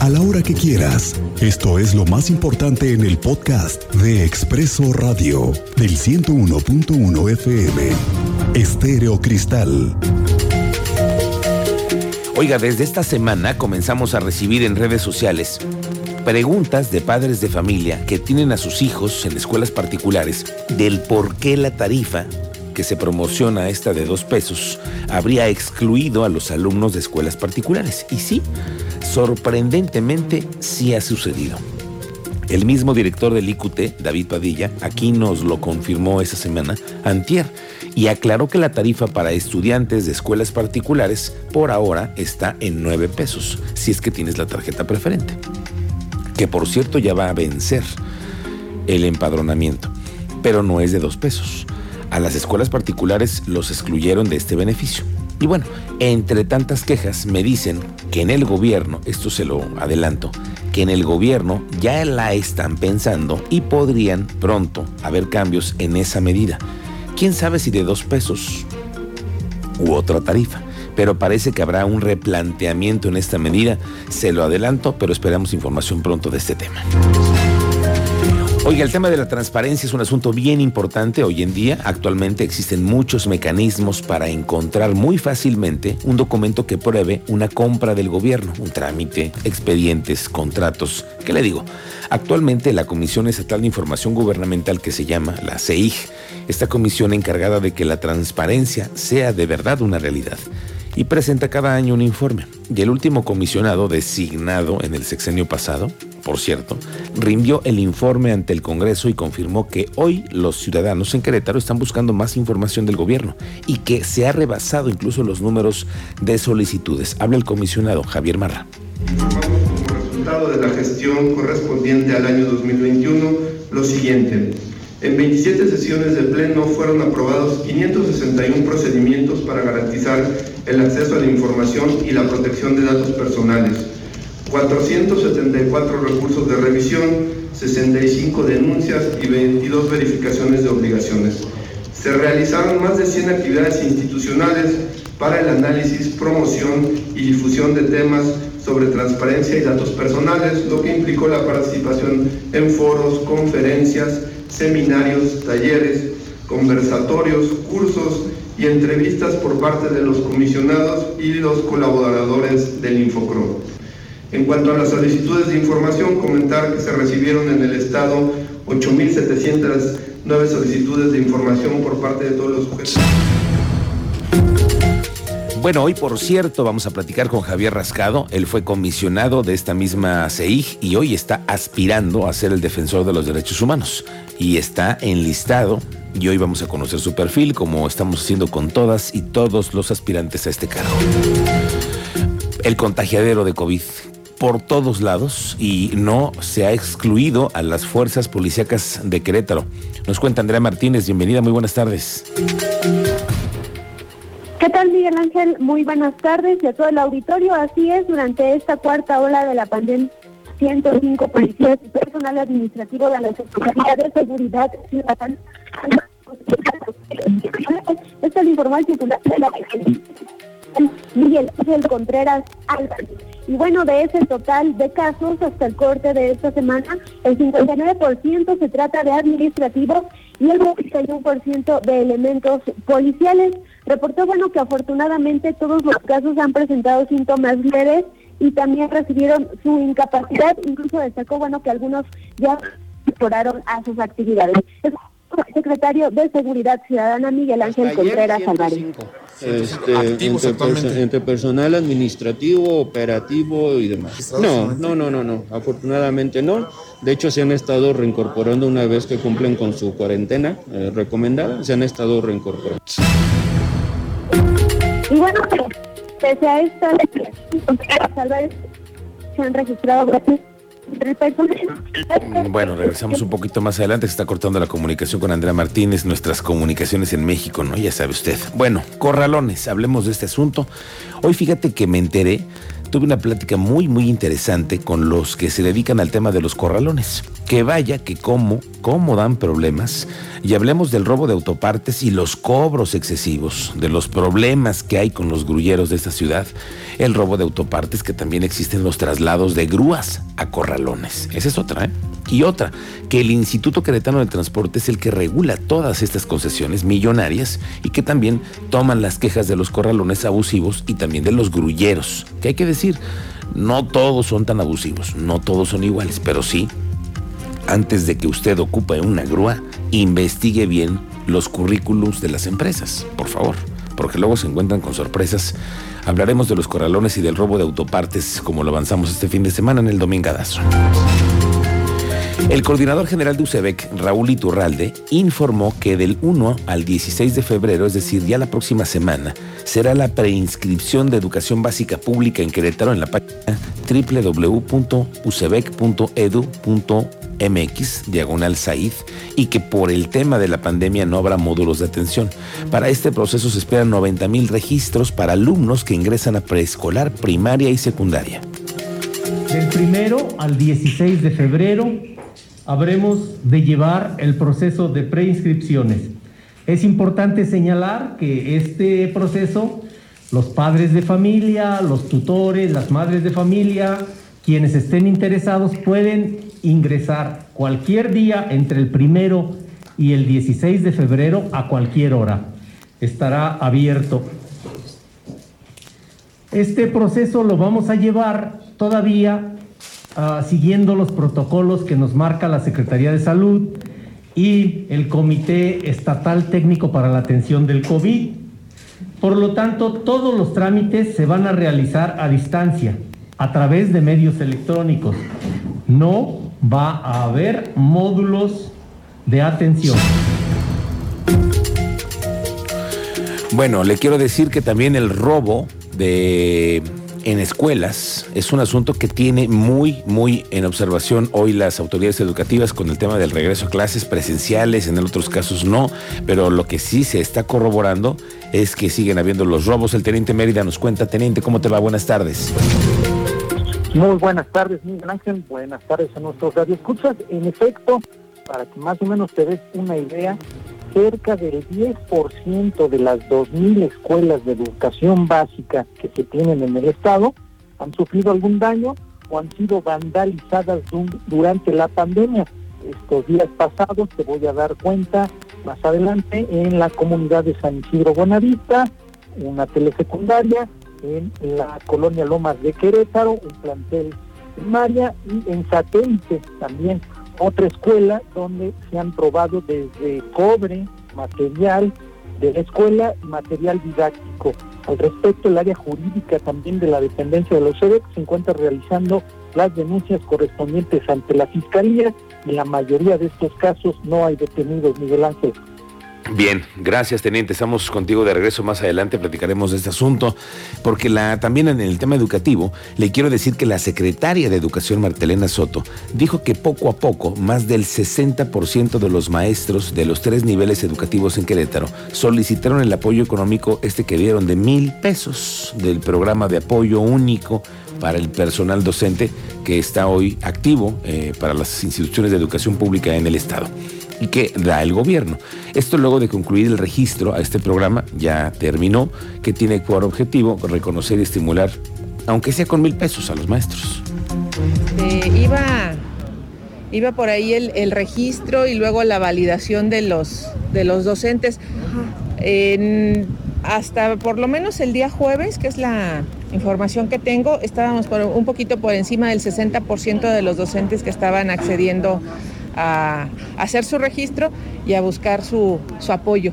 a la hora que quieras. Esto es lo más importante en el podcast de Expreso Radio del 101.1 FM. Estéreo Cristal. Oiga, desde esta semana comenzamos a recibir en redes sociales preguntas de padres de familia que tienen a sus hijos en escuelas particulares del por qué la tarifa que se promociona esta de dos pesos habría excluido a los alumnos de escuelas particulares. Y sí, sorprendentemente sí ha sucedido. El mismo director del IQT, David Padilla, aquí nos lo confirmó esa semana, antier, y aclaró que la tarifa para estudiantes de escuelas particulares por ahora está en 9 pesos, si es que tienes la tarjeta preferente, que por cierto ya va a vencer el empadronamiento, pero no es de 2 pesos. A las escuelas particulares los excluyeron de este beneficio. Y bueno, entre tantas quejas me dicen que en el gobierno, esto se lo adelanto, que en el gobierno ya la están pensando y podrían pronto haber cambios en esa medida. ¿Quién sabe si de dos pesos u otra tarifa? Pero parece que habrá un replanteamiento en esta medida. Se lo adelanto, pero esperamos información pronto de este tema. Oiga, el tema de la transparencia es un asunto bien importante hoy en día. Actualmente existen muchos mecanismos para encontrar muy fácilmente un documento que pruebe una compra del gobierno, un trámite, expedientes, contratos. ¿Qué le digo? Actualmente la Comisión Estatal de Información Gubernamental que se llama la CEIG, esta comisión encargada de que la transparencia sea de verdad una realidad y presenta cada año un informe. Y el último comisionado designado en el sexenio pasado, por cierto, rindió el informe ante el Congreso y confirmó que hoy los ciudadanos en Querétaro están buscando más información del gobierno y que se ha rebasado incluso los números de solicitudes. Habla el comisionado Javier Marra. Como resultado de la gestión correspondiente al año 2021, lo siguiente. En 27 sesiones de pleno fueron aprobados 561 procedimientos para garantizar el acceso a la información y la protección de datos personales, 474 recursos de revisión, 65 denuncias y 22 verificaciones de obligaciones. Se realizaron más de 100 actividades institucionales para el análisis, promoción y difusión de temas sobre transparencia y datos personales, lo que implicó la participación en foros, conferencias, seminarios, talleres, conversatorios, cursos y entrevistas por parte de los comisionados y los colaboradores del Infocro. En cuanto a las solicitudes de información, comentar que se recibieron en el Estado 8.709 solicitudes de información por parte de todos los sujetos. Bueno, hoy por cierto vamos a platicar con Javier Rascado. Él fue comisionado de esta misma CEIG y hoy está aspirando a ser el defensor de los derechos humanos. Y está enlistado y hoy vamos a conocer su perfil como estamos haciendo con todas y todos los aspirantes a este cargo. El contagiadero de COVID por todos lados y no se ha excluido a las fuerzas policíacas de Querétaro. Nos cuenta Andrea Martínez, bienvenida, muy buenas tardes. ¿Qué tal, Miguel Ángel? Muy buenas tardes y a todo el auditorio. Así es, durante esta cuarta ola de la pandemia, 105 policías y personal administrativo de la Secretaría de Seguridad Ciudadana. Esta es informal titular de la Miguel Ángel Contreras Álvarez. Y bueno, de ese total de casos hasta el corte de esta semana, el 59% se trata de administrativos y el 91% de elementos policiales. Reportó, bueno, que afortunadamente todos los casos han presentado síntomas leves y también recibieron su incapacidad. Incluso destacó, bueno, que algunos ya mejoraron a sus actividades. Es el secretario de Seguridad Ciudadana, Miguel Ángel Contreras Álvarez. Este, entre, entre, personal administrativo, operativo y demás. No, no, no, no, no, afortunadamente no. De hecho, se han estado reincorporando una vez que cumplen con su cuarentena eh, recomendada, se han estado reincorporando. Y bueno, pese a esta, se han registrado Mm, bueno, regresamos un poquito más adelante. Se está cortando la comunicación con Andrea Martínez, nuestras comunicaciones en México, ¿no? Ya sabe usted. Bueno, corralones, hablemos de este asunto. Hoy fíjate que me enteré tuve una plática muy, muy interesante con los que se dedican al tema de los corralones. Que vaya, que cómo, cómo dan problemas. Y hablemos del robo de autopartes y los cobros excesivos, de los problemas que hay con los grulleros de esta ciudad. El robo de autopartes, que también existen los traslados de grúas a corralones. Esa es otra, ¿eh? Y otra, que el Instituto Queretano de Transporte es el que regula todas estas concesiones millonarias y que también toman las quejas de los corralones abusivos y también de los grulleros. Que hay que decir, no todos son tan abusivos, no todos son iguales, pero sí, antes de que usted ocupe una grúa, investigue bien los currículums de las empresas, por favor, porque luego se encuentran con sorpresas. Hablaremos de los corralones y del robo de autopartes, como lo avanzamos este fin de semana en el Domingadazo. El coordinador general de UCEBEC, Raúl Iturralde, informó que del 1 al 16 de febrero, es decir, ya la próxima semana, será la preinscripción de educación básica pública en Querétaro en la página www.ucebec.edu.mx, diagonal SAID, y que por el tema de la pandemia no habrá módulos de atención. Para este proceso se esperan 90 mil registros para alumnos que ingresan a preescolar, primaria y secundaria. Del primero al 16 de febrero habremos de llevar el proceso de preinscripciones. Es importante señalar que este proceso, los padres de familia, los tutores, las madres de familia, quienes estén interesados pueden ingresar cualquier día entre el primero y el 16 de febrero a cualquier hora. Estará abierto. Este proceso lo vamos a llevar todavía Ah, siguiendo los protocolos que nos marca la Secretaría de Salud y el Comité Estatal Técnico para la Atención del COVID. Por lo tanto, todos los trámites se van a realizar a distancia, a través de medios electrónicos. No va a haber módulos de atención. Bueno, le quiero decir que también el robo de en escuelas es un asunto que tiene muy, muy en observación hoy las autoridades educativas con el tema del regreso a clases presenciales, en otros casos no, pero lo que sí se está corroborando es que siguen habiendo los robos. El teniente Mérida nos cuenta, teniente, ¿cómo te va? Buenas tardes. Muy buenas tardes, Miguel Ángel. Buenas tardes a nuestros radioescuchas. En efecto, para que más o menos te des una idea, cerca del 10% de las 2.000 escuelas de educación básica que se tienen en el Estado han sufrido algún daño o han sido vandalizadas durante la pandemia. Estos días pasados te voy a dar cuenta más adelante en la comunidad de San Isidro Buenavista, una telesecundaria, en la colonia Lomas de Querétaro, un plantel primaria y en satélite también otra escuela donde se han probado desde cobre, material de la escuela y material didáctico. Al respecto, el área jurídica también de la dependencia de los SEDEC se encuentra realizando las denuncias correspondientes ante la Fiscalía en la mayoría de estos casos no hay detenidos, Miguel Ángel. Bien, gracias teniente. Estamos contigo de regreso más adelante, platicaremos de este asunto, porque la, también en el tema educativo le quiero decir que la secretaria de Educación Martelena Soto dijo que poco a poco más del 60% de los maestros de los tres niveles educativos en Querétaro solicitaron el apoyo económico este que dieron de mil pesos del programa de apoyo único para el personal docente que está hoy activo eh, para las instituciones de educación pública en el Estado y que da el gobierno. Esto luego de concluir el registro a este programa ya terminó, que tiene por objetivo reconocer y estimular, aunque sea con mil pesos, a los maestros. Este, iba, iba por ahí el, registro y luego la validación de los, de los docentes. hasta por lo menos el día jueves, que es la información que tengo, estábamos por, un poquito por encima del 60% de los docentes que estaban accediendo a hacer su registro y a buscar su, su apoyo.